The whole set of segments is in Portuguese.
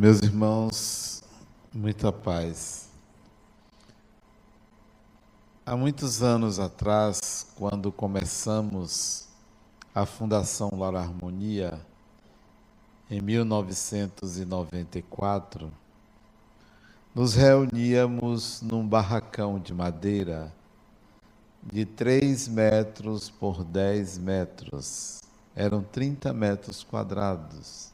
Meus irmãos, muita paz. Há muitos anos atrás, quando começamos a Fundação Lar Harmonia, em 1994, nos reuníamos num barracão de madeira de 3 metros por 10 metros. Eram 30 metros quadrados.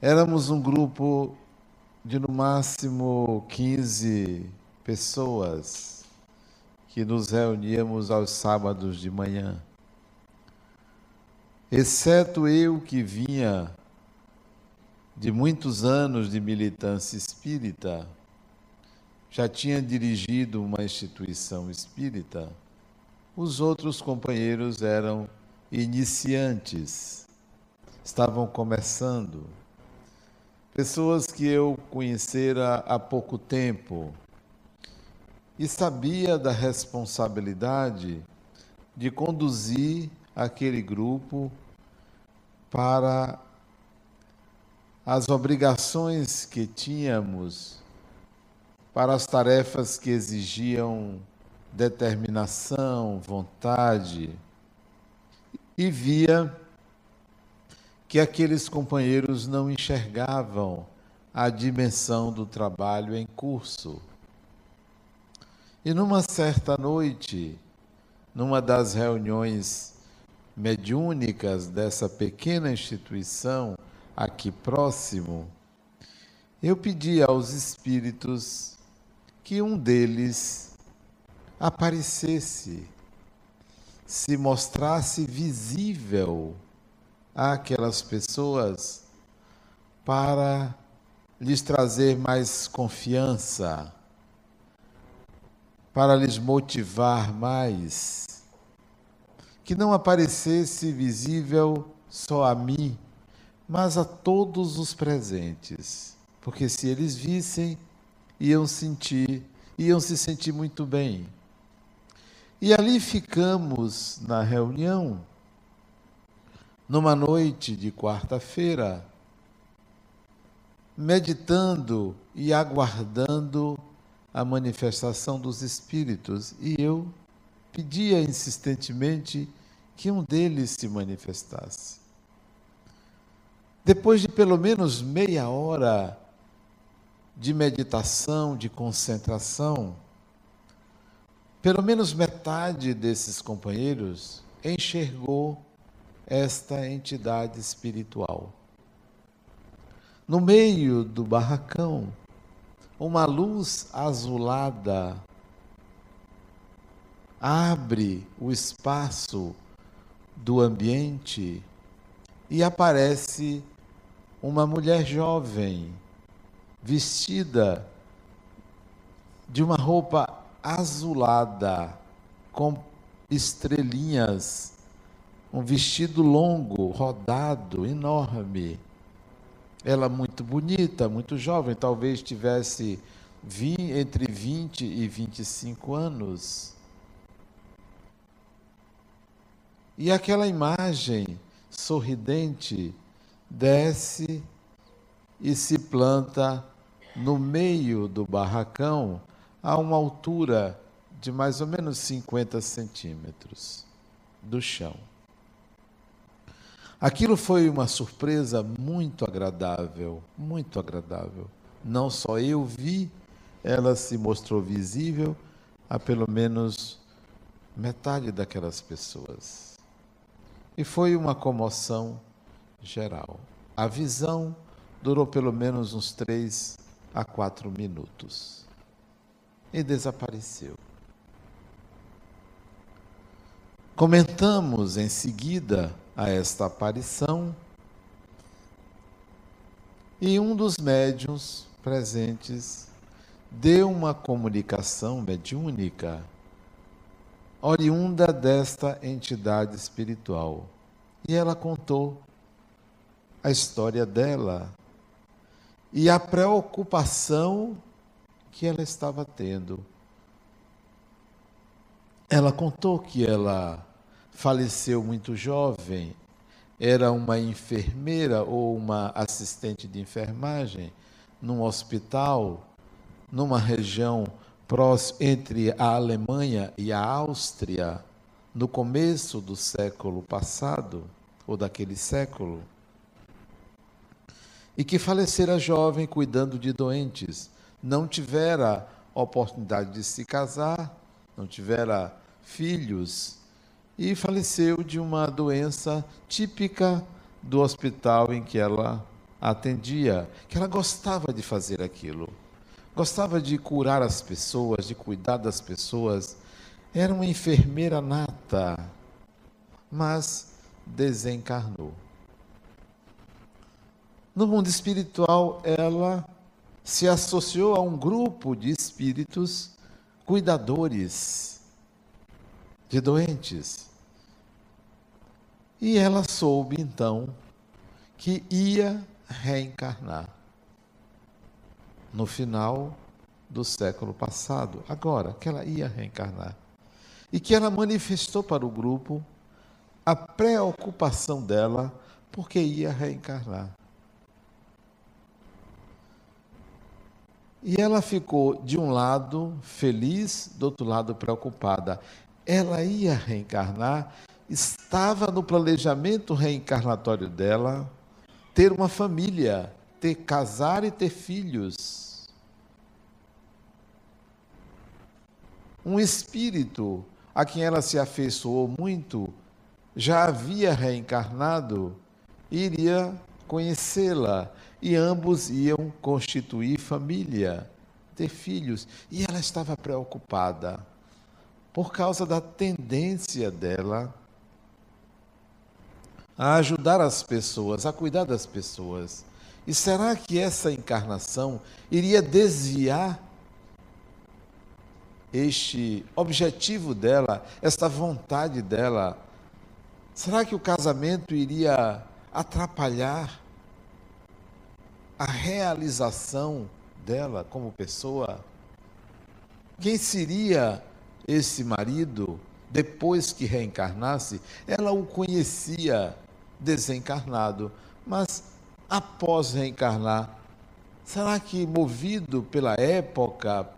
Éramos um grupo de no máximo 15 pessoas que nos reuníamos aos sábados de manhã. Exceto eu que vinha de muitos anos de militância espírita, já tinha dirigido uma instituição espírita, os outros companheiros eram iniciantes, estavam começando. Pessoas que eu conhecera há pouco tempo e sabia da responsabilidade de conduzir aquele grupo para as obrigações que tínhamos, para as tarefas que exigiam determinação, vontade, e via que aqueles companheiros não enxergavam a dimensão do trabalho em curso. E numa certa noite, numa das reuniões mediúnicas dessa pequena instituição aqui próximo, eu pedi aos espíritos que um deles aparecesse, se mostrasse visível àquelas pessoas para lhes trazer mais confiança, para lhes motivar mais que não aparecesse visível só a mim, mas a todos os presentes, porque se eles vissem, iam sentir, iam se sentir muito bem. E ali ficamos na reunião, numa noite de quarta-feira, meditando e aguardando a manifestação dos Espíritos, e eu pedia insistentemente que um deles se manifestasse. Depois de pelo menos meia hora de meditação, de concentração, pelo menos metade desses companheiros enxergou esta entidade espiritual. No meio do barracão, uma luz azulada abre o espaço do ambiente e aparece uma mulher jovem, vestida de uma roupa azulada, com estrelinhas, um vestido longo, rodado, enorme. Ela muito bonita, muito jovem, talvez tivesse entre 20 e 25 anos. E aquela imagem sorridente desce e se planta no meio do barracão a uma altura de mais ou menos 50 centímetros do chão. Aquilo foi uma surpresa muito agradável, muito agradável. Não só eu vi, ela se mostrou visível a pelo menos metade daquelas pessoas. E foi uma comoção geral. A visão durou pelo menos uns três a quatro minutos e desapareceu. Comentamos em seguida a esta aparição e um dos médiuns presentes deu uma comunicação mediúnica oriunda desta entidade espiritual. E ela contou a história dela e a preocupação que ela estava tendo. Ela contou que ela faleceu muito jovem, era uma enfermeira ou uma assistente de enfermagem num hospital, numa região próxima entre a Alemanha e a Áustria, no começo do século passado, ou daquele século, e que falecera jovem cuidando de doentes, não tivera oportunidade de se casar, não tivera filhos e faleceu de uma doença típica do hospital em que ela atendia, que ela gostava de fazer aquilo. Gostava de curar as pessoas, de cuidar das pessoas. Era uma enfermeira nata, mas desencarnou. No mundo espiritual, ela se associou a um grupo de espíritos cuidadores de doentes. E ela soube então que ia reencarnar no final do século passado, agora, que ela ia reencarnar. E que ela manifestou para o grupo a preocupação dela porque ia reencarnar. E ela ficou, de um lado, feliz, do outro lado, preocupada. Ela ia reencarnar, estava no planejamento reencarnatório dela ter uma família, ter casar e ter filhos. Um espírito a quem ela se afeiçoou muito já havia reencarnado, iria conhecê-la e ambos iam constituir família, ter filhos. E ela estava preocupada por causa da tendência dela a ajudar as pessoas, a cuidar das pessoas. E será que essa encarnação iria desviar este objetivo dela, esta vontade dela? Será que o casamento iria atrapalhar a realização dela como pessoa? Quem seria esse marido depois que reencarnasse? Ela o conhecia desencarnado, mas após reencarnar, será que movido pela época,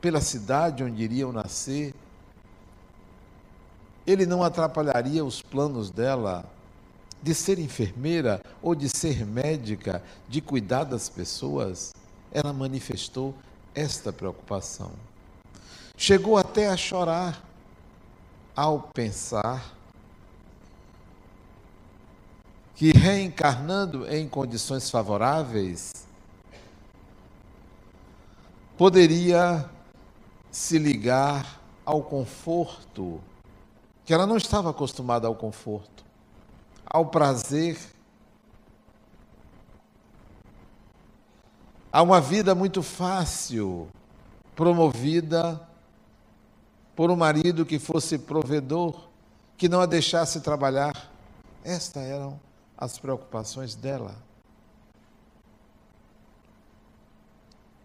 pela cidade onde iriam nascer, ele não atrapalharia os planos dela de ser enfermeira ou de ser médica, de cuidar das pessoas, ela manifestou esta preocupação. Chegou até a chorar ao pensar que reencarnando em condições favoráveis, poderia se ligar ao conforto, que ela não estava acostumada ao conforto ao prazer, a uma vida muito fácil, promovida por um marido que fosse provedor, que não a deixasse trabalhar. Estas eram as preocupações dela.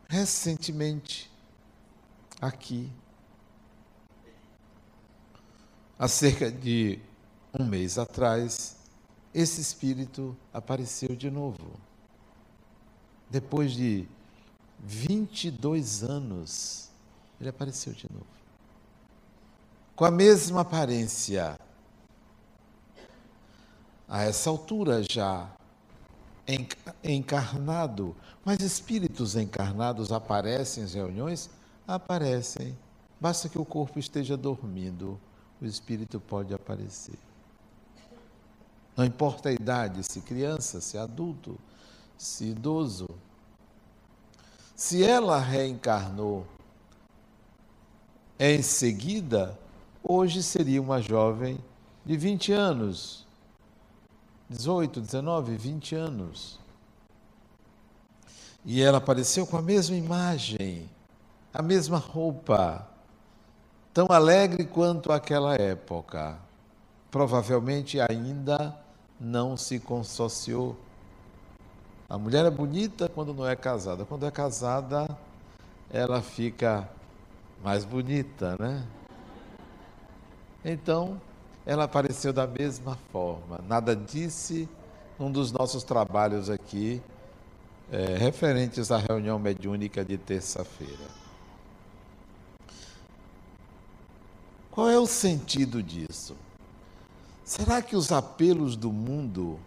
Recentemente, aqui, há cerca de um mês atrás, esse espírito apareceu de novo. Depois de 22 anos, ele apareceu de novo. Com a mesma aparência. A essa altura já encarnado, mas espíritos encarnados aparecem em reuniões? Aparecem. Basta que o corpo esteja dormindo, o espírito pode aparecer. Não importa a idade, se criança, se adulto, se idoso. Se ela reencarnou em seguida, hoje seria uma jovem de 20 anos, 18, 19, 20 anos. E ela apareceu com a mesma imagem, a mesma roupa, tão alegre quanto aquela época. Provavelmente ainda não se consociou. A mulher é bonita quando não é casada. Quando é casada, ela fica mais bonita, né? Então, ela apareceu da mesma forma. Nada disse num dos nossos trabalhos aqui, é, referentes à reunião mediúnica de terça-feira. Qual é o sentido disso? Será que os apelos do mundo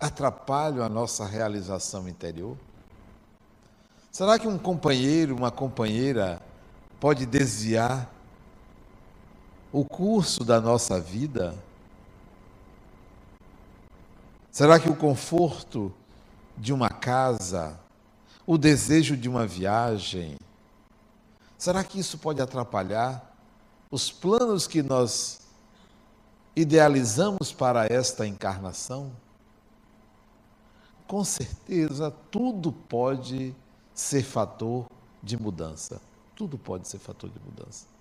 atrapalham a nossa realização interior? Será que um companheiro, uma companheira pode desviar o curso da nossa vida? Será que o conforto de uma casa, o desejo de uma viagem, será que isso pode atrapalhar os planos que nós idealizamos para esta encarnação? Com certeza, tudo pode ser fator de mudança. Tudo pode ser fator de mudança.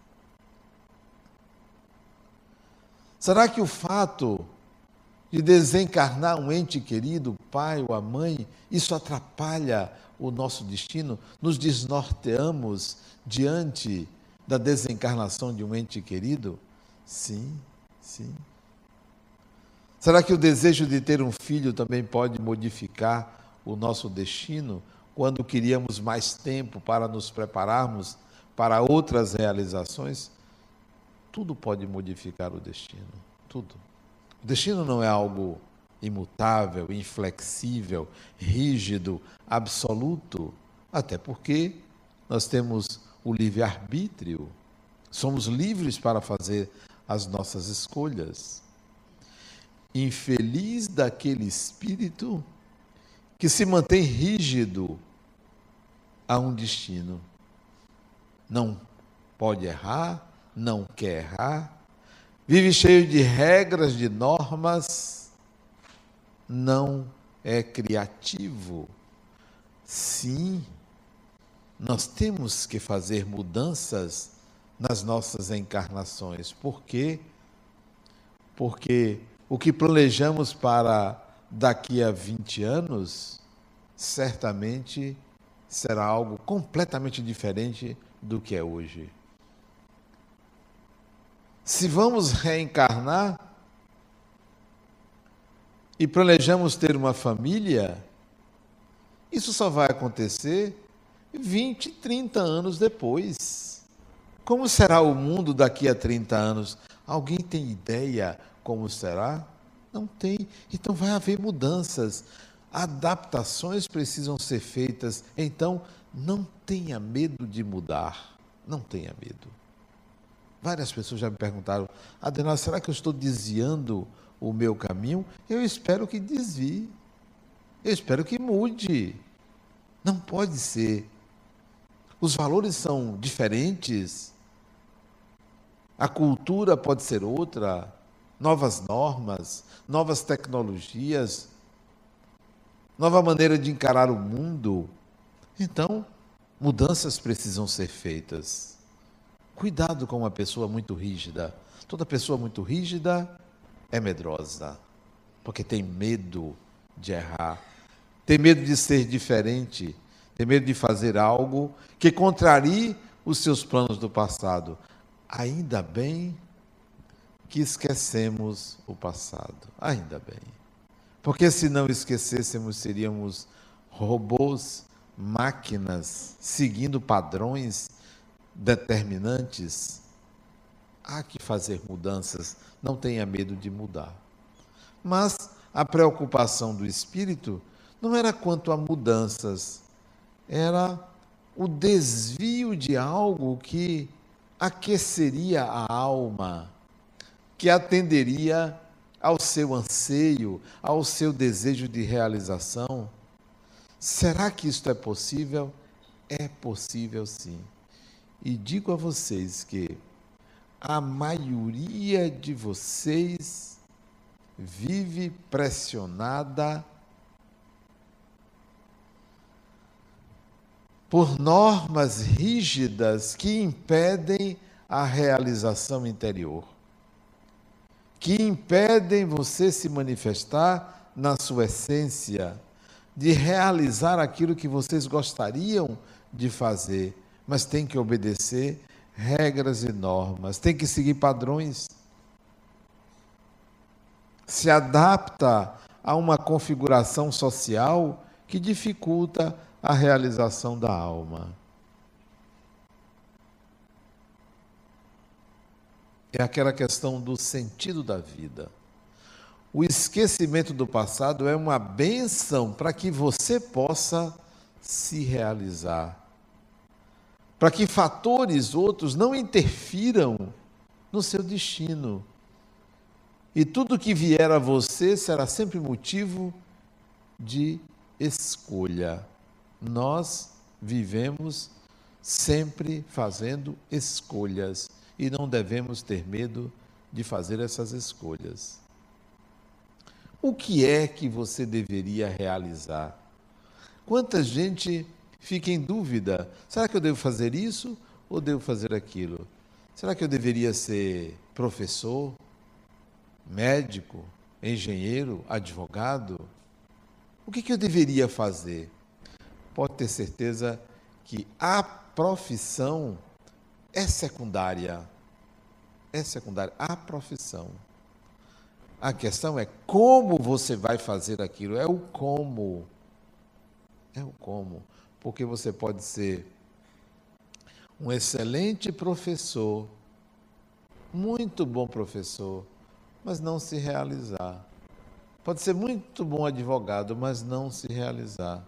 Será que o fato de desencarnar um ente querido, o pai ou a mãe, isso atrapalha o nosso destino? Nos desnorteamos diante da desencarnação de um ente querido? Sim, sim. Será que o desejo de ter um filho também pode modificar o nosso destino quando queríamos mais tempo para nos prepararmos para outras realizações? Tudo pode modificar o destino, tudo. O destino não é algo imutável, inflexível, rígido, absoluto, até porque nós temos o livre-arbítrio, somos livres para fazer as nossas escolhas. Infeliz daquele espírito que se mantém rígido a um destino. Não pode errar, não quer errar, vive cheio de regras, de normas, não é criativo. Sim, nós temos que fazer mudanças nas nossas encarnações. Por quê? Porque o que planejamos para daqui a 20 anos, certamente será algo completamente diferente do que é hoje. Se vamos reencarnar e planejamos ter uma família, isso só vai acontecer 20, 30 anos depois. Como será o mundo daqui a 30 anos? Alguém tem ideia como será? Não tem. Então vai haver mudanças. Adaptações precisam ser feitas. Então, não tenha medo de mudar. Não tenha medo. Várias pessoas já me perguntaram, Adenal, será que eu estou desviando o meu caminho? Eu espero que desvie. Eu espero que mude. Não pode ser os valores são diferentes, a cultura pode ser outra, novas normas, novas tecnologias, nova maneira de encarar o mundo. Então, mudanças precisam ser feitas. Cuidado com uma pessoa muito rígida. Toda pessoa muito rígida é medrosa, porque tem medo de errar, tem medo de ser diferente tem medo de fazer algo que contrarie os seus planos do passado. Ainda bem que esquecemos o passado. Ainda bem. Porque se não esquecêssemos, seríamos robôs, máquinas, seguindo padrões determinantes. Há que fazer mudanças, não tenha medo de mudar. Mas a preocupação do espírito não era quanto a mudanças, era o desvio de algo que aqueceria a alma, que atenderia ao seu anseio, ao seu desejo de realização. Será que isto é possível? É possível sim. E digo a vocês que a maioria de vocês vive pressionada por normas rígidas que impedem a realização interior, que impedem você se manifestar na sua essência, de realizar aquilo que vocês gostariam de fazer, mas tem que obedecer regras e normas, tem que seguir padrões. se adapta a uma configuração social que dificulta a realização da alma. É aquela questão do sentido da vida. O esquecimento do passado é uma benção para que você possa se realizar. Para que fatores outros não interfiram no seu destino. E tudo que vier a você será sempre motivo de escolha. Nós vivemos sempre fazendo escolhas e não devemos ter medo de fazer essas escolhas. O que é que você deveria realizar? Quanta gente fica em dúvida: será que eu devo fazer isso ou devo fazer aquilo? Será que eu deveria ser professor, médico, engenheiro, advogado? O que, que eu deveria fazer? Pode ter certeza que a profissão é secundária. É secundária. A profissão. A questão é como você vai fazer aquilo. É o como. É o como. Porque você pode ser um excelente professor, muito bom professor, mas não se realizar. Pode ser muito bom advogado, mas não se realizar.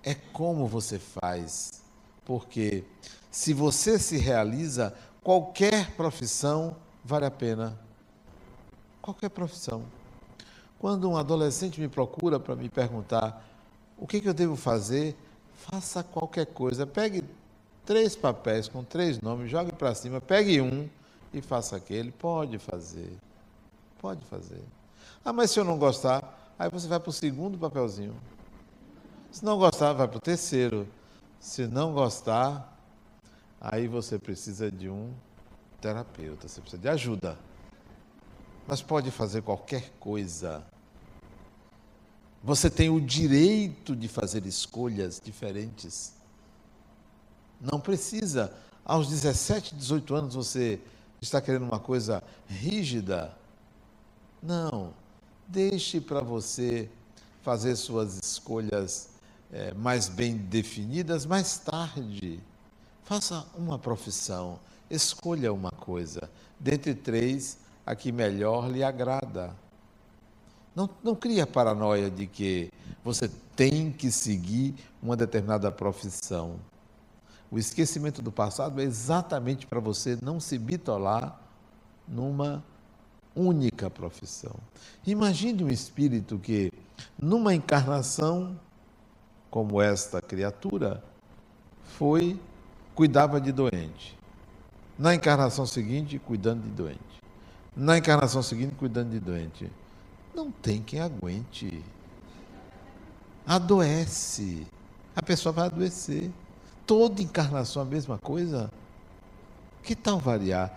É como você faz. Porque se você se realiza, qualquer profissão vale a pena. Qualquer profissão. Quando um adolescente me procura para me perguntar o que, que eu devo fazer, faça qualquer coisa. Pegue três papéis com três nomes, jogue para cima, pegue um e faça aquele. Pode fazer. Pode fazer. Ah, mas se eu não gostar, aí você vai para o segundo papelzinho. Se não gostar, vai para o terceiro. Se não gostar, aí você precisa de um terapeuta, você precisa de ajuda. Mas pode fazer qualquer coisa. Você tem o direito de fazer escolhas diferentes. Não precisa. Aos 17, 18 anos você está querendo uma coisa rígida. Não. Deixe para você fazer suas escolhas é, mais bem definidas mais tarde. Faça uma profissão. Escolha uma coisa. Dentre três, a que melhor lhe agrada. Não, não crie a paranoia de que você tem que seguir uma determinada profissão. O esquecimento do passado é exatamente para você não se bitolar numa única profissão. Imagine um espírito que, numa encarnação como esta criatura, foi cuidava de doente. Na encarnação seguinte, cuidando de doente. Na encarnação seguinte, cuidando de doente. Não tem quem aguente. Adoece. A pessoa vai adoecer toda encarnação a mesma coisa? Que tal variar?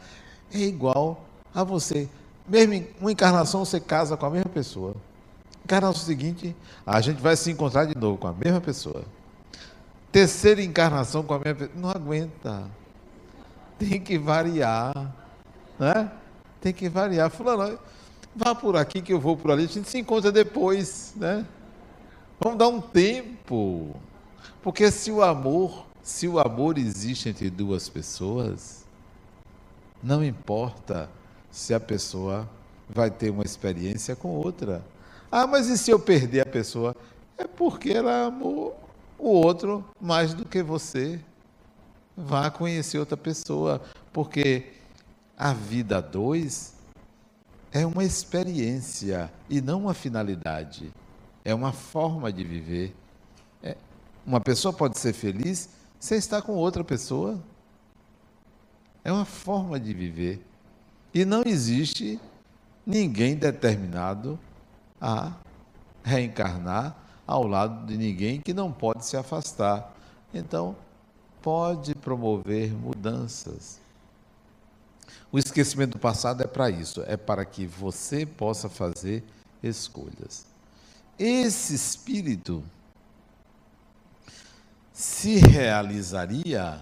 É igual a você. Mesmo uma encarnação você casa com a mesma pessoa. Encarnação seguinte, a gente vai se encontrar de novo com a mesma pessoa. Terceira encarnação com a mesma pessoa. Não aguenta. Tem que variar. Né? Tem que variar. Fulano, vá por aqui que eu vou por ali. A gente se encontra depois. Né? Vamos dar um tempo. Porque se o amor se o amor existe entre duas pessoas, não importa se a pessoa vai ter uma experiência com outra. Ah, mas e se eu perder a pessoa? É porque ela amou o outro mais do que você. Vá conhecer outra pessoa, porque a vida dois é uma experiência e não uma finalidade. É uma forma de viver. É, uma pessoa pode ser feliz você está com outra pessoa. É uma forma de viver. E não existe ninguém determinado a reencarnar ao lado de ninguém que não pode se afastar. Então, pode promover mudanças. O esquecimento do passado é para isso, é para que você possa fazer escolhas. Esse espírito se realizaria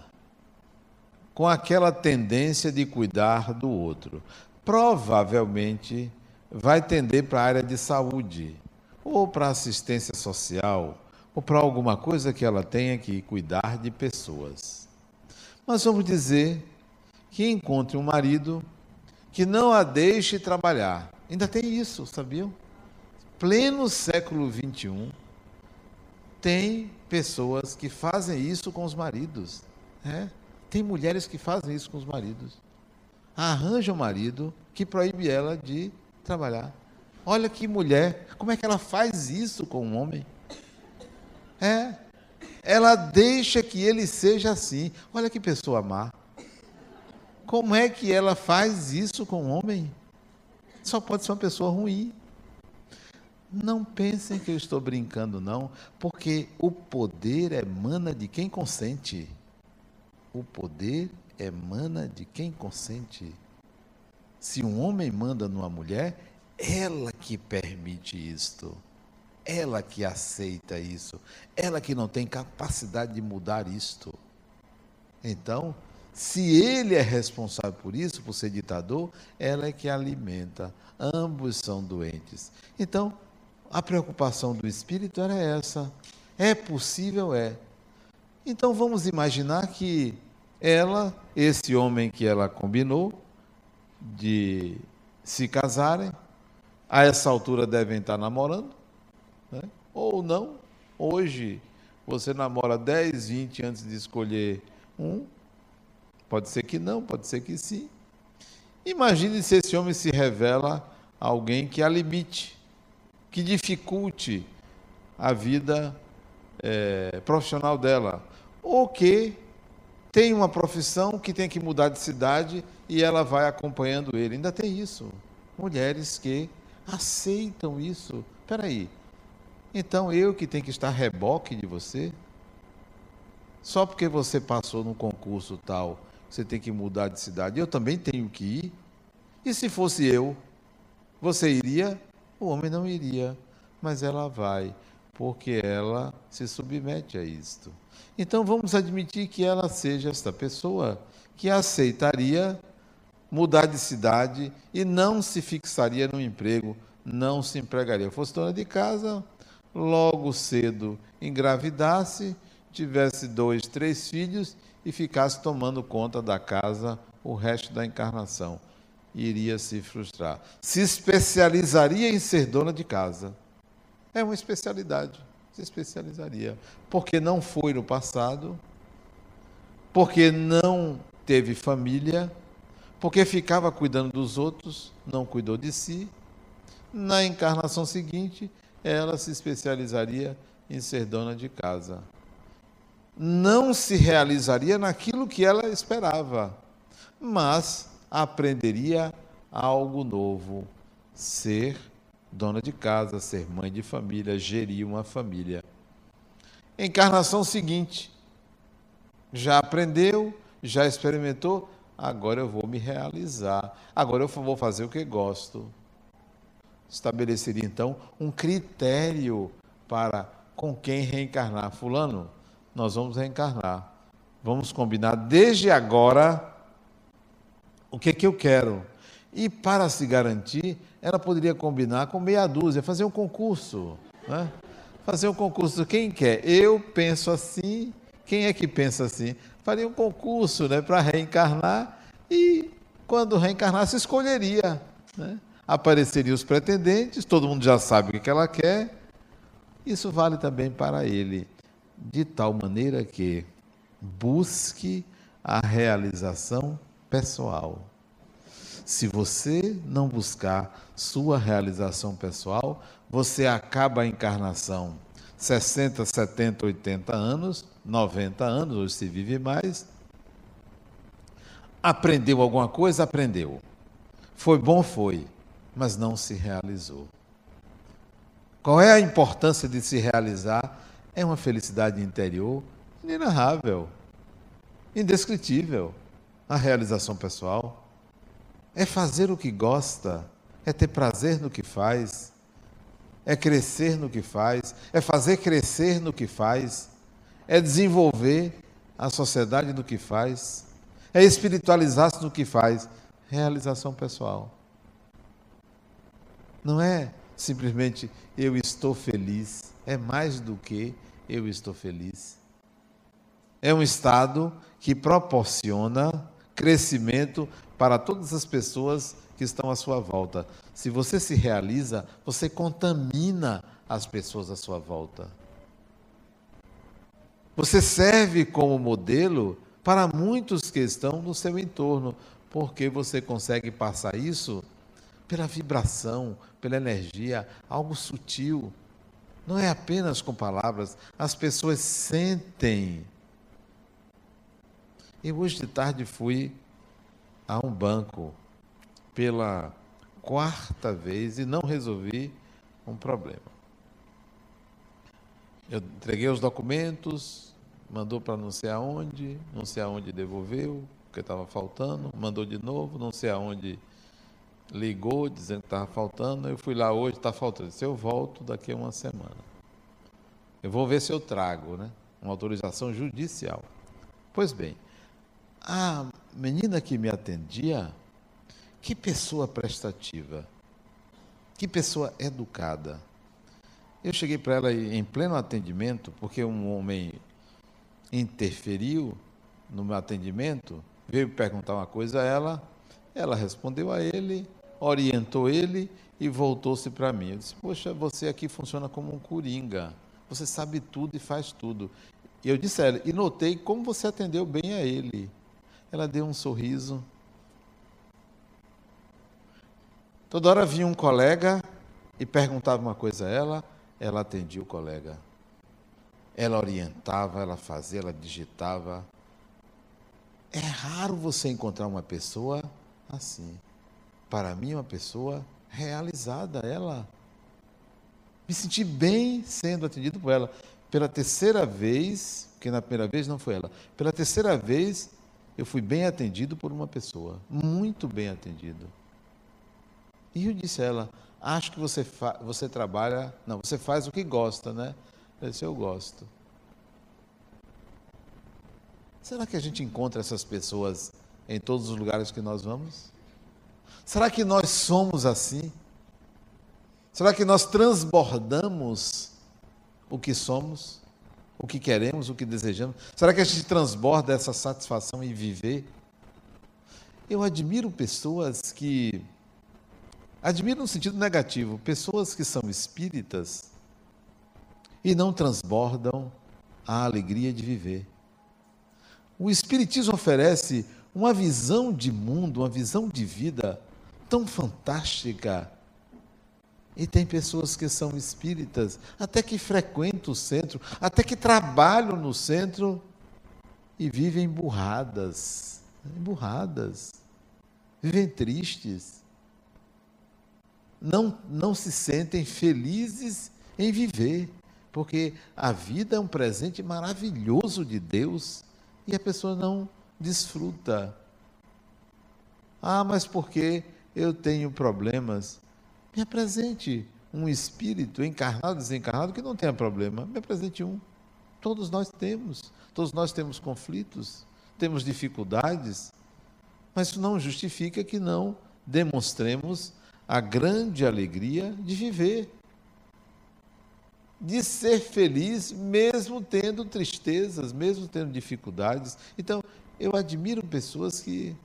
com aquela tendência de cuidar do outro. Provavelmente vai tender para a área de saúde, ou para assistência social, ou para alguma coisa que ela tenha que cuidar de pessoas. Mas vamos dizer que encontre um marido que não a deixe trabalhar. Ainda tem isso, sabiam? Pleno século XXI, tem pessoas que fazem isso com os maridos. É? Tem mulheres que fazem isso com os maridos. Arranja um marido que proíbe ela de trabalhar. Olha que mulher, como é que ela faz isso com um homem? É, ela deixa que ele seja assim. Olha que pessoa má. Como é que ela faz isso com um homem? Só pode ser uma pessoa ruim. Não pensem que eu estou brincando, não, porque o poder emana de quem consente. O poder emana de quem consente. Se um homem manda numa mulher, ela que permite isto. Ela que aceita isso. Ela que não tem capacidade de mudar isto. Então, se ele é responsável por isso, por ser ditador, ela é que alimenta. Ambos são doentes. Então, a preocupação do espírito era essa. É possível? É. Então vamos imaginar que ela, esse homem que ela combinou de se casarem, a essa altura devem estar namorando, né? ou não. Hoje você namora 10, 20 antes de escolher um. Pode ser que não, pode ser que sim. Imagine se esse homem se revela alguém que a limite que dificulte a vida é, profissional dela, ou que tem uma profissão que tem que mudar de cidade e ela vai acompanhando ele. Ainda tem isso. Mulheres que aceitam isso. Espera aí. Então eu que tenho que estar reboque de você? Só porque você passou num concurso tal, você tem que mudar de cidade. Eu também tenho que ir. E se fosse eu, você iria? O homem não iria, mas ela vai, porque ela se submete a isto. Então vamos admitir que ela seja esta pessoa que aceitaria mudar de cidade e não se fixaria no emprego, não se empregaria. Fosse dona de casa, logo cedo engravidasse, tivesse dois, três filhos e ficasse tomando conta da casa o resto da encarnação iria se frustrar. Se especializaria em ser dona de casa. É uma especialidade. Se especializaria. Porque não foi no passado, porque não teve família, porque ficava cuidando dos outros, não cuidou de si. Na encarnação seguinte, ela se especializaria em ser dona de casa. Não se realizaria naquilo que ela esperava, mas aprenderia algo novo: ser dona de casa, ser mãe de família, gerir uma família. Encarnação seguinte, já aprendeu, já experimentou, agora eu vou me realizar, agora eu vou fazer o que gosto. Estabeleceria então um critério para com quem reencarnar. Fulano, nós vamos reencarnar. Vamos combinar desde agora o que, é que eu quero. E para se garantir, ela poderia combinar com meia dúzia, fazer um concurso. Né? Fazer um concurso, quem quer? Eu penso assim, quem é que pensa assim? Faria um concurso né, para reencarnar e, quando reencarnasse, escolheria. Né? Apareceriam os pretendentes, todo mundo já sabe o que ela quer. Isso vale também para ele, de tal maneira que busque a realização pessoal. Se você não buscar sua realização pessoal, você acaba a encarnação 60, 70, 80 anos, 90 anos, hoje se vive mais. Aprendeu alguma coisa? Aprendeu. Foi bom? Foi. Mas não se realizou. Qual é a importância de se realizar? É uma felicidade interior inenarrável, indescritível a realização pessoal. É fazer o que gosta, é ter prazer no que faz, é crescer no que faz, é fazer crescer no que faz, é desenvolver a sociedade no que faz, é espiritualizar-se no que faz. Realização pessoal. Não é simplesmente eu estou feliz, é mais do que eu estou feliz. É um estado que proporciona crescimento para todas as pessoas que estão à sua volta. Se você se realiza, você contamina as pessoas à sua volta. Você serve como modelo para muitos que estão no seu entorno, porque você consegue passar isso pela vibração, pela energia, algo sutil. Não é apenas com palavras, as pessoas sentem. Eu hoje de tarde fui a um banco pela quarta vez e não resolvi um problema. Eu entreguei os documentos, mandou para não sei aonde, não sei aonde devolveu, porque estava faltando, mandou de novo, não sei aonde ligou dizendo que estava faltando, eu fui lá hoje, está faltando. Se eu volto daqui a uma semana. Eu vou ver se eu trago, né? Uma autorização judicial. Pois bem, a menina que me atendia, que pessoa prestativa, que pessoa educada. Eu cheguei para ela em pleno atendimento, porque um homem interferiu no meu atendimento, veio perguntar uma coisa a ela, ela respondeu a ele, orientou ele e voltou-se para mim. Eu disse: Poxa, você aqui funciona como um coringa. Você sabe tudo e faz tudo. E eu disse a ela, e notei como você atendeu bem a ele. Ela deu um sorriso. Toda hora vinha um colega e perguntava uma coisa a ela, ela atendia o colega. Ela orientava, ela fazia, ela digitava. É raro você encontrar uma pessoa assim para mim, uma pessoa realizada, ela. Me senti bem sendo atendido por ela. Pela terceira vez, que na primeira vez não foi ela, pela terceira vez eu fui bem atendido por uma pessoa, muito bem atendido. E eu disse a ela: Acho que você, você trabalha, não, você faz o que gosta, né? Eu disse: Eu gosto. Será que a gente encontra essas pessoas em todos os lugares que nós vamos? Será que nós somos assim? Será que nós transbordamos o que somos, o que queremos, o que desejamos? Será que a gente transborda essa satisfação em viver? Eu admiro pessoas que. Admiro no sentido negativo, pessoas que são espíritas e não transbordam a alegria de viver. O Espiritismo oferece uma visão de mundo, uma visão de vida tão fantástica. E tem pessoas que são espíritas, até que frequentam o centro, até que trabalham no centro e vivem emburradas, emburradas, vivem tristes. Não, não se sentem felizes em viver, porque a vida é um presente maravilhoso de Deus e a pessoa não desfruta. Ah, mas por que eu tenho problemas? Me apresente um espírito encarnado, desencarnado, que não tenha problema. Me apresente um. Todos nós temos. Todos nós temos conflitos, temos dificuldades, mas isso não justifica que não demonstremos a grande alegria de viver, de ser feliz, mesmo tendo tristezas, mesmo tendo dificuldades. Então, eu admiro pessoas que,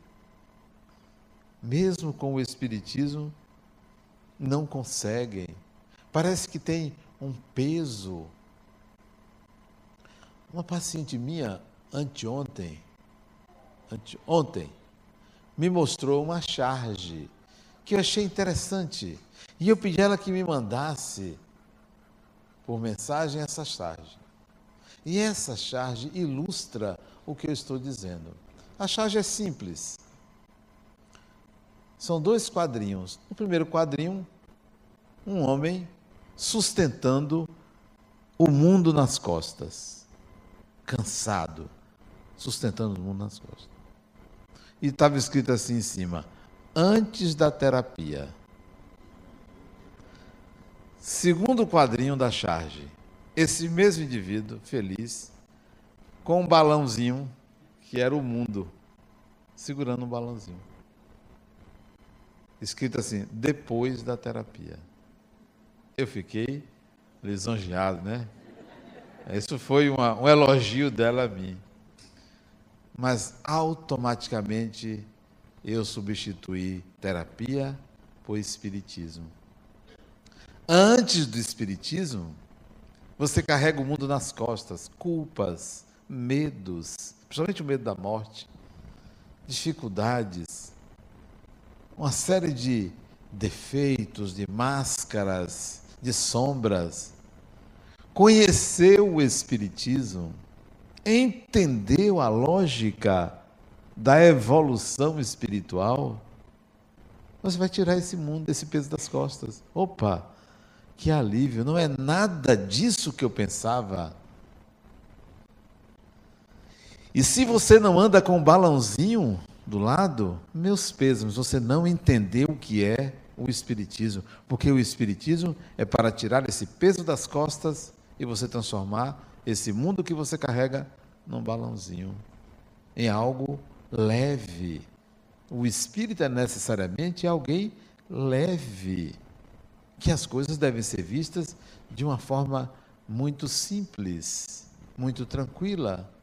mesmo com o Espiritismo, não conseguem. Parece que tem um peso. Uma paciente minha, anteontem, ante, ontem, me mostrou uma charge que eu achei interessante. E eu pedi a ela que me mandasse por mensagem essa charge. E essa charge ilustra o que eu estou dizendo. A charge é simples. São dois quadrinhos. No primeiro quadrinho, um homem sustentando o mundo nas costas, cansado, sustentando o mundo nas costas. E estava escrito assim em cima: antes da terapia. Segundo quadrinho da charge, esse mesmo indivíduo feliz com um balãozinho, que era o mundo, segurando um balãozinho. escrito assim, depois da terapia. Eu fiquei lisonjeado, né? Isso foi uma, um elogio dela a mim. Mas automaticamente eu substituí terapia por espiritismo. Antes do espiritismo, você carrega o mundo nas costas, culpas, medos, principalmente o medo da morte, dificuldades, uma série de defeitos, de máscaras, de sombras. Conheceu o Espiritismo, entendeu a lógica da evolução espiritual, você vai tirar esse mundo, esse peso das costas. Opa, que alívio, não é nada disso que eu pensava. E se você não anda com um balãozinho do lado, meus pesos, você não entendeu o que é o Espiritismo, porque o Espiritismo é para tirar esse peso das costas e você transformar esse mundo que você carrega num balãozinho, em algo leve. O Espírito é necessariamente alguém leve, que as coisas devem ser vistas de uma forma muito simples, muito tranquila.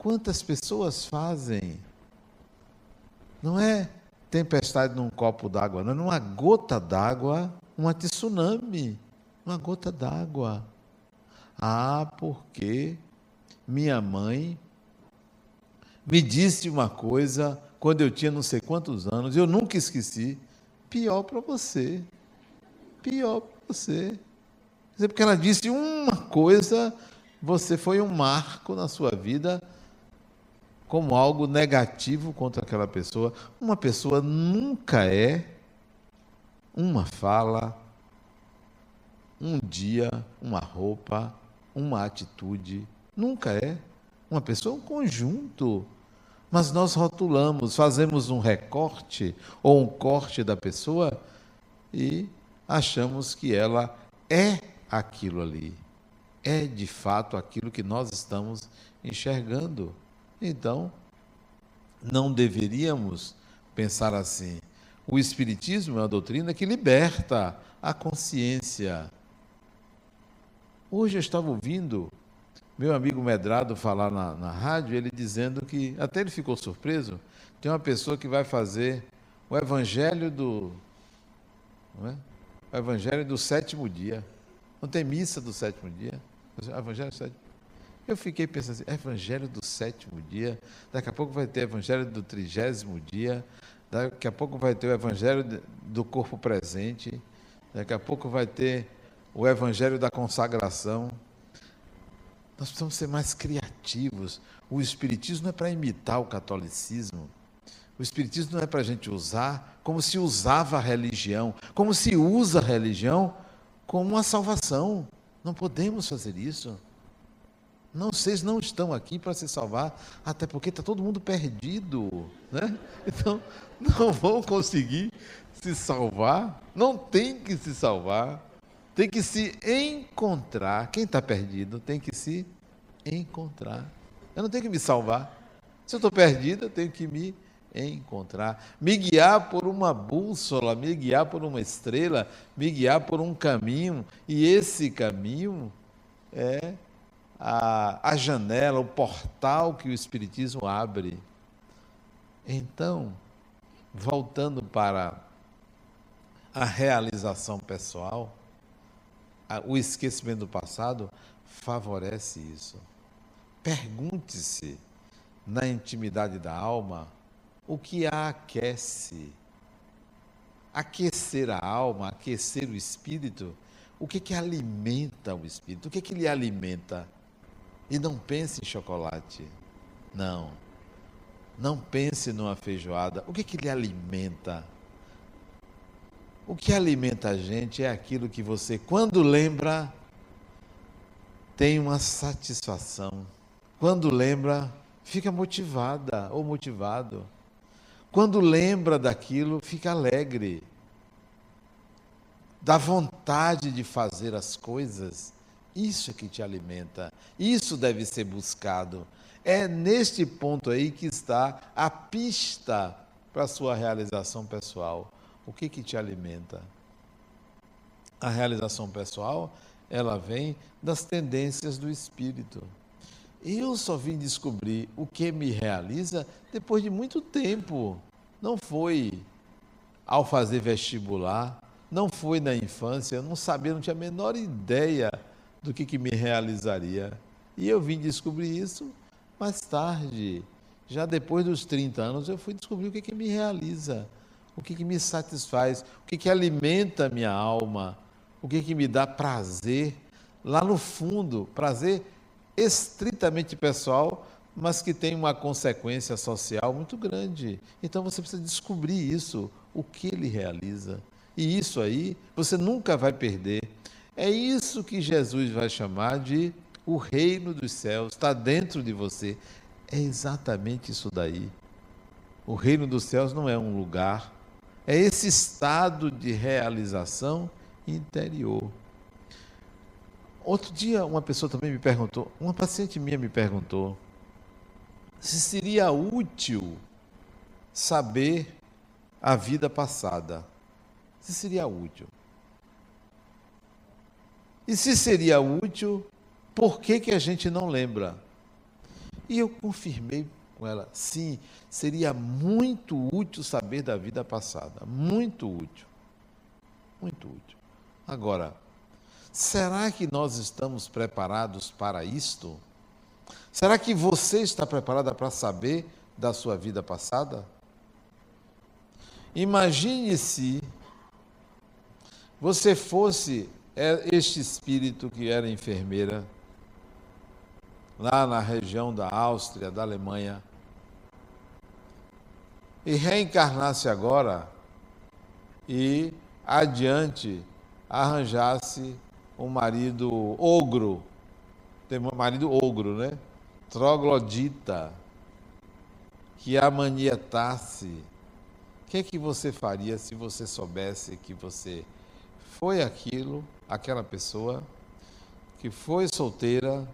Quantas pessoas fazem? Não é tempestade num copo d'água, não, numa gota d'água, uma tsunami, uma gota d'água. Ah, porque minha mãe me disse uma coisa quando eu tinha não sei quantos anos, eu nunca esqueci. Pior para você. Pior para você. Porque ela disse uma coisa, você foi um marco na sua vida como algo negativo contra aquela pessoa. Uma pessoa nunca é uma fala, um dia, uma roupa, uma atitude. Nunca é. Uma pessoa é um conjunto. Mas nós rotulamos, fazemos um recorte ou um corte da pessoa e achamos que ela é aquilo ali. É de fato aquilo que nós estamos enxergando. Então, não deveríamos pensar assim. O Espiritismo é uma doutrina que liberta a consciência. Hoje eu estava ouvindo meu amigo Medrado falar na, na rádio, ele dizendo que, até ele ficou surpreso, tem uma pessoa que vai fazer o evangelho do. É? O evangelho do sétimo dia. Não tem missa do sétimo dia. O evangelho do sétimo eu fiquei pensando assim, evangelho do sétimo dia, daqui a pouco vai ter evangelho do trigésimo dia, daqui a pouco vai ter o evangelho do corpo presente, daqui a pouco vai ter o evangelho da consagração. Nós precisamos ser mais criativos. O Espiritismo não é para imitar o catolicismo. O Espiritismo não é para a gente usar como se usava a religião, como se usa a religião como uma salvação. Não podemos fazer isso. Não, vocês não estão aqui para se salvar, até porque está todo mundo perdido, né? Então, não vão conseguir se salvar, não tem que se salvar, tem que se encontrar. Quem está perdido tem que se encontrar. Eu não tenho que me salvar. Se eu estou perdido, eu tenho que me encontrar, me guiar por uma bússola, me guiar por uma estrela, me guiar por um caminho, e esse caminho é a, a janela, o portal que o Espiritismo abre. Então, voltando para a realização pessoal, o esquecimento do passado favorece isso. Pergunte-se na intimidade da alma o que a aquece. Aquecer a alma, aquecer o espírito, o que que alimenta o espírito? O que que lhe alimenta? E não pense em chocolate. Não. Não pense numa feijoada. O que, que lhe alimenta? O que alimenta a gente é aquilo que você, quando lembra, tem uma satisfação. Quando lembra, fica motivada ou motivado. Quando lembra daquilo, fica alegre. Dá vontade de fazer as coisas isso é que te alimenta. Isso deve ser buscado. É neste ponto aí que está a pista para a sua realização pessoal. O que que te alimenta? A realização pessoal, ela vem das tendências do espírito. Eu só vim descobrir o que me realiza depois de muito tempo. Não foi ao fazer vestibular, não foi na infância, eu não sabia, não tinha a menor ideia do que, que me realizaria. E eu vim descobrir isso mais tarde. Já depois dos 30 anos, eu fui descobrir o que, que me realiza, o que, que me satisfaz, o que, que alimenta a minha alma, o que, que me dá prazer. Lá no fundo, prazer estritamente pessoal, mas que tem uma consequência social muito grande. Então você precisa descobrir isso, o que ele realiza. E isso aí você nunca vai perder. É isso que Jesus vai chamar de o reino dos céus, está dentro de você. É exatamente isso daí. O reino dos céus não é um lugar, é esse estado de realização interior. Outro dia, uma pessoa também me perguntou, uma paciente minha me perguntou, se seria útil saber a vida passada. Se seria útil. E se seria útil, por que, que a gente não lembra? E eu confirmei com ela, sim, seria muito útil saber da vida passada. Muito útil. Muito útil. Agora, será que nós estamos preparados para isto? Será que você está preparada para saber da sua vida passada? Imagine se você fosse este espírito que era enfermeira lá na região da Áustria, da Alemanha, e reencarnasse agora e adiante arranjasse um marido ogro, tem um marido ogro, né? Troglodita, que a manietasse. O que é que você faria se você soubesse que você foi aquilo, aquela pessoa que foi solteira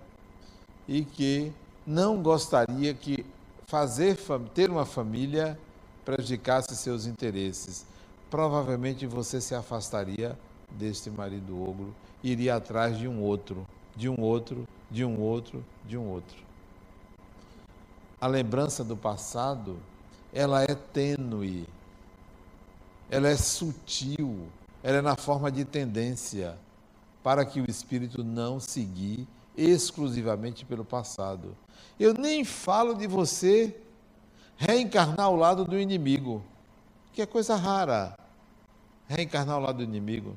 e que não gostaria que fazer ter uma família prejudicasse seus interesses. Provavelmente você se afastaria deste marido ogro, iria atrás de um outro, de um outro, de um outro, de um outro. A lembrança do passado, ela é tênue, ela é sutil, ela é na forma de tendência, para que o espírito não seguir exclusivamente pelo passado. Eu nem falo de você reencarnar ao lado do inimigo, que é coisa rara. Reencarnar ao lado do inimigo.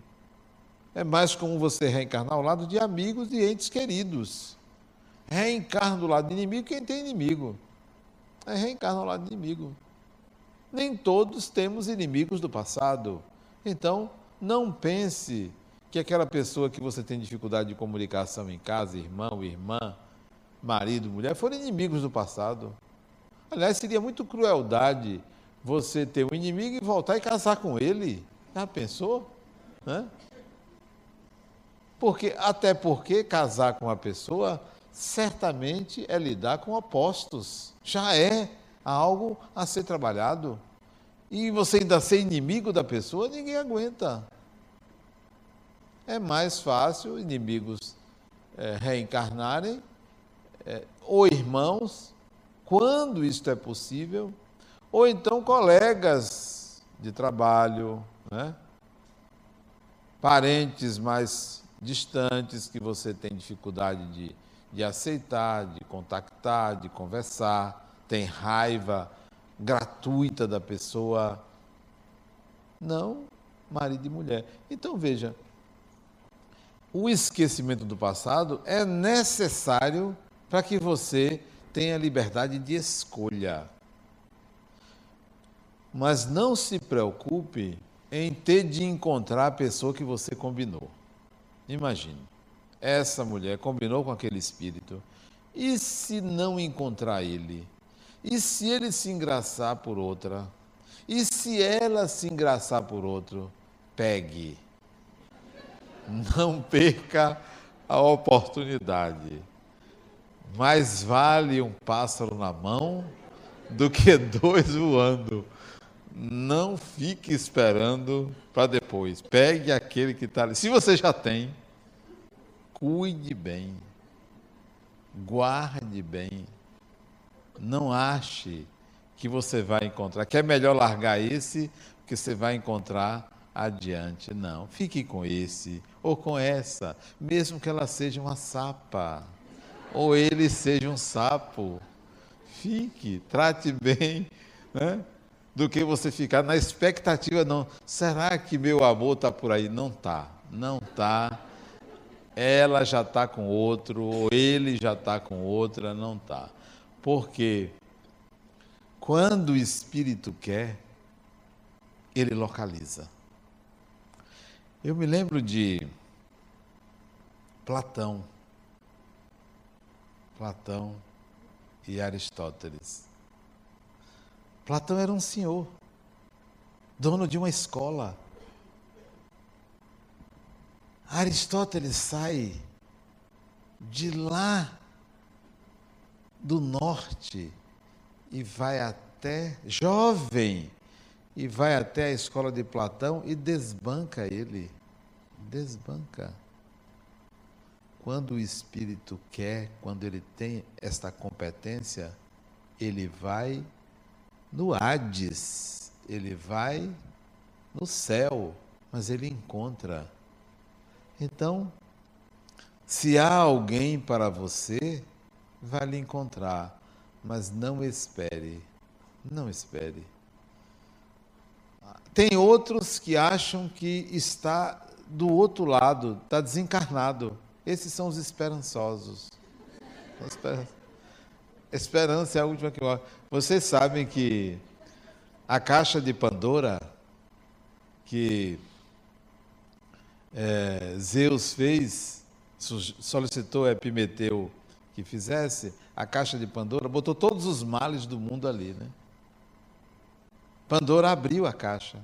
É mais como você reencarnar ao lado de amigos e entes queridos. Reencarna do lado do inimigo quem tem inimigo. É reencarna ao lado do inimigo. Nem todos temos inimigos do passado. Então, não pense que aquela pessoa que você tem dificuldade de comunicação em casa, irmão, irmã, marido, mulher, foram inimigos do passado. Aliás, seria muito crueldade você ter um inimigo e voltar e casar com ele. Já pensou? Né? Porque, até porque casar com uma pessoa certamente é lidar com opostos. Já é algo a ser trabalhado. E você ainda ser inimigo da pessoa, ninguém aguenta. É mais fácil inimigos é, reencarnarem, é, ou irmãos, quando isto é possível, ou então colegas de trabalho, né? parentes mais distantes que você tem dificuldade de, de aceitar, de contactar, de conversar, tem raiva gratuita da pessoa. Não, marido e mulher. Então veja, o esquecimento do passado é necessário para que você tenha liberdade de escolha. Mas não se preocupe em ter de encontrar a pessoa que você combinou. Imagine, essa mulher combinou com aquele espírito. E se não encontrar ele? E se ele se engraçar por outra? E se ela se engraçar por outro? Pegue. Não perca a oportunidade. Mais vale um pássaro na mão do que dois voando. Não fique esperando para depois. Pegue aquele que está ali. Se você já tem, cuide bem. Guarde bem. Não ache que você vai encontrar, que é melhor largar esse que você vai encontrar adiante. Não, fique com esse ou com essa, mesmo que ela seja uma sapa ou ele seja um sapo. Fique, trate bem, né? do que você ficar na expectativa, não. Será que meu amor está por aí? Não está, não está. Ela já está com outro, ou ele já está com outra, não está. Porque quando o Espírito quer, ele localiza. Eu me lembro de Platão. Platão e Aristóteles. Platão era um senhor, dono de uma escola. Aristóteles sai de lá do norte e vai até, jovem, e vai até a escola de Platão e desbanca ele. Desbanca. Quando o espírito quer, quando ele tem esta competência, ele vai no Hades, ele vai no céu, mas ele encontra. Então, se há alguém para você, vai lhe encontrar mas não espere. Não espere. Tem outros que acham que está do outro lado, está desencarnado. Esses são os esperançosos. Esperança é a última que morre. Vocês sabem que a caixa de Pandora, que é, Zeus fez, solicitou a Epimeteu que fizesse, a caixa de Pandora, botou todos os males do mundo ali, né? Pandora abriu a caixa.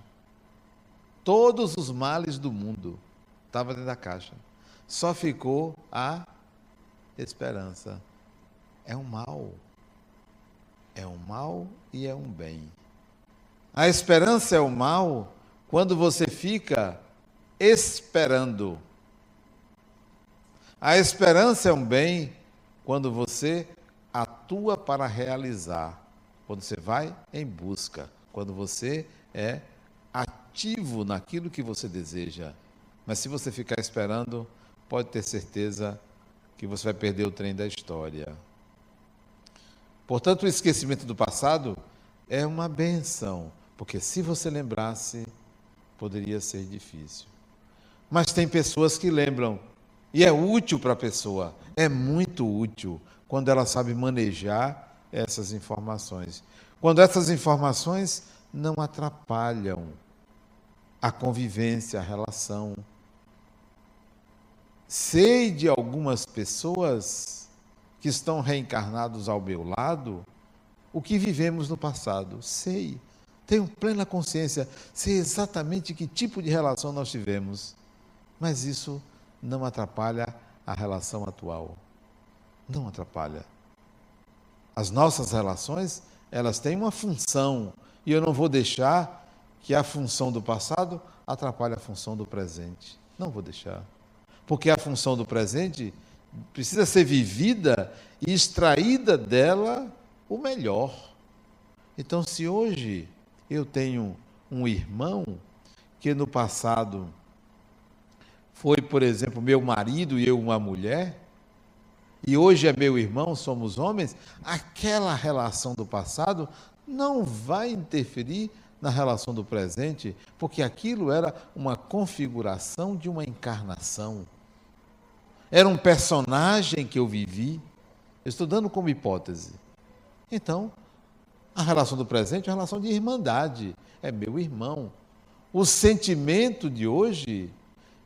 Todos os males do mundo estavam dentro da caixa. Só ficou a esperança. É um mal. É um mal e é um bem. A esperança é o mal quando você fica esperando. A esperança é um bem quando você atua para realizar, quando você vai em busca, quando você é ativo naquilo que você deseja. Mas se você ficar esperando, pode ter certeza que você vai perder o trem da história. Portanto, o esquecimento do passado é uma benção, porque se você lembrasse, poderia ser difícil. Mas tem pessoas que lembram, e é útil para a pessoa, é muito útil quando ela sabe manejar essas informações. Quando essas informações não atrapalham a convivência, a relação. Sei de algumas pessoas que estão reencarnados ao meu lado o que vivemos no passado. Sei, tenho plena consciência, sei exatamente que tipo de relação nós tivemos, mas isso não atrapalha a relação atual não atrapalha. As nossas relações, elas têm uma função, e eu não vou deixar que a função do passado atrapalhe a função do presente. Não vou deixar. Porque a função do presente precisa ser vivida e extraída dela o melhor. Então, se hoje eu tenho um irmão que no passado foi, por exemplo, meu marido e eu uma mulher, e hoje é meu irmão, somos homens, aquela relação do passado não vai interferir na relação do presente, porque aquilo era uma configuração de uma encarnação. Era um personagem que eu vivi. Estou dando como hipótese. Então, a relação do presente é uma relação de irmandade. É meu irmão. O sentimento de hoje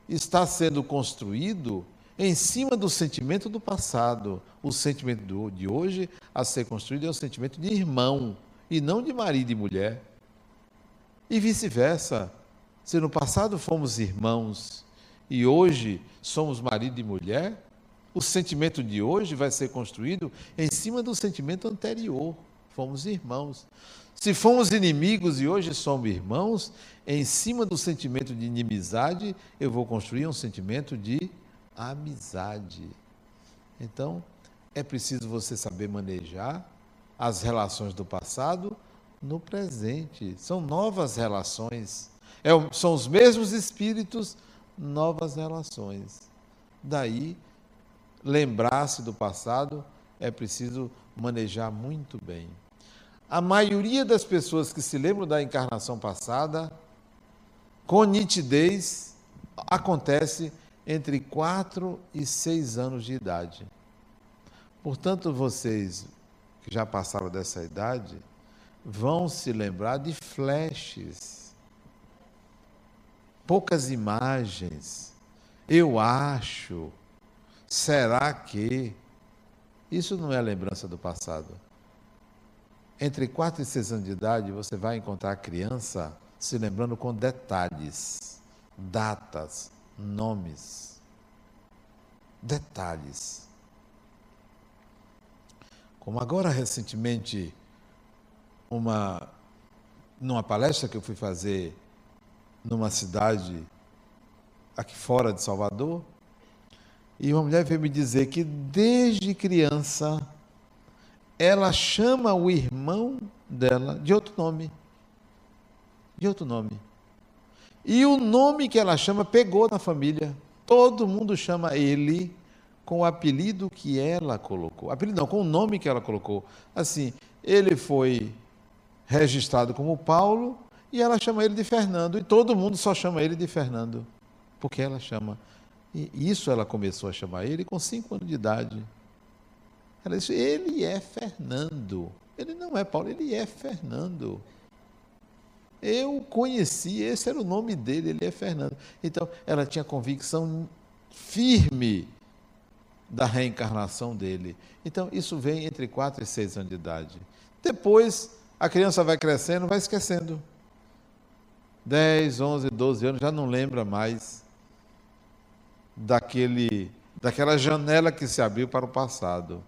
está sendo construído em cima do sentimento do passado. O sentimento de hoje a ser construído é o sentimento de irmão e não de marido e mulher. E vice-versa. Se no passado fomos irmãos e hoje somos marido e mulher, o sentimento de hoje vai ser construído em cima do sentimento anterior. Fomos irmãos. Se fomos inimigos e hoje somos irmãos, em cima do sentimento de inimizade, eu vou construir um sentimento de amizade. Então, é preciso você saber manejar as relações do passado no presente. São novas relações. É, são os mesmos espíritos, novas relações. Daí, lembrar-se do passado é preciso manejar muito bem. A maioria das pessoas que se lembram da encarnação passada, com nitidez, acontece entre 4 e 6 anos de idade. Portanto, vocês que já passaram dessa idade vão se lembrar de flashes, poucas imagens. Eu acho, será que? Isso não é lembrança do passado. Entre 4 e 6 anos de idade, você vai encontrar a criança se lembrando com detalhes, datas, nomes. Detalhes. Como agora recentemente, uma, numa palestra que eu fui fazer numa cidade aqui fora de Salvador, e uma mulher veio me dizer que desde criança ela chama o irmão dela de outro nome. De outro nome. E o nome que ela chama pegou na família. Todo mundo chama ele com o apelido que ela colocou. Apelido não, com o nome que ela colocou. Assim, ele foi registrado como Paulo e ela chama ele de Fernando. E todo mundo só chama ele de Fernando. Porque ela chama. E isso ela começou a chamar ele com cinco anos de idade. Ela disse: ele é Fernando. Ele não é Paulo, ele é Fernando. Eu conheci, esse era o nome dele, ele é Fernando. Então, ela tinha convicção firme da reencarnação dele. Então, isso vem entre 4 e 6 anos de idade. Depois, a criança vai crescendo, vai esquecendo. 10, 11, 12 anos, já não lembra mais daquele, daquela janela que se abriu para o passado.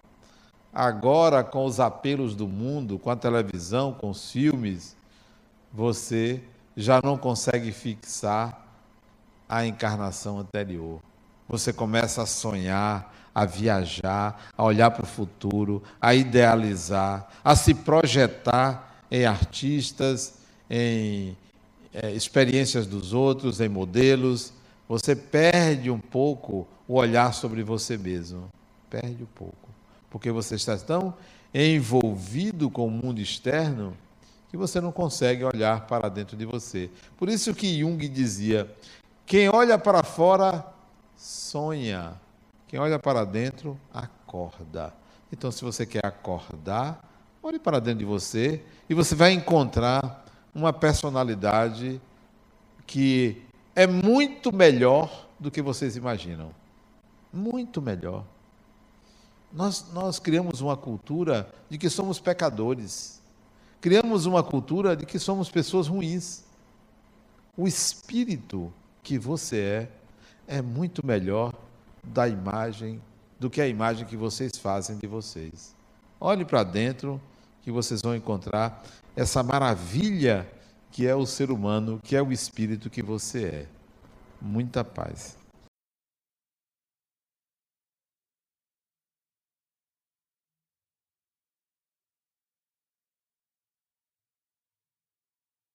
Agora, com os apelos do mundo, com a televisão, com os filmes, você já não consegue fixar a encarnação anterior. Você começa a sonhar, a viajar, a olhar para o futuro, a idealizar, a se projetar em artistas, em é, experiências dos outros, em modelos. Você perde um pouco o olhar sobre você mesmo. Perde um pouco. Porque você está tão envolvido com o mundo externo que você não consegue olhar para dentro de você. Por isso que Jung dizia: quem olha para fora sonha. Quem olha para dentro, acorda. Então, se você quer acordar, olhe para dentro de você e você vai encontrar uma personalidade que é muito melhor do que vocês imaginam. Muito melhor. Nós, nós criamos uma cultura de que somos pecadores. Criamos uma cultura de que somos pessoas ruins. O espírito que você é é muito melhor da imagem, do que a imagem que vocês fazem de vocês. Olhe para dentro que vocês vão encontrar essa maravilha que é o ser humano, que é o espírito que você é. Muita paz.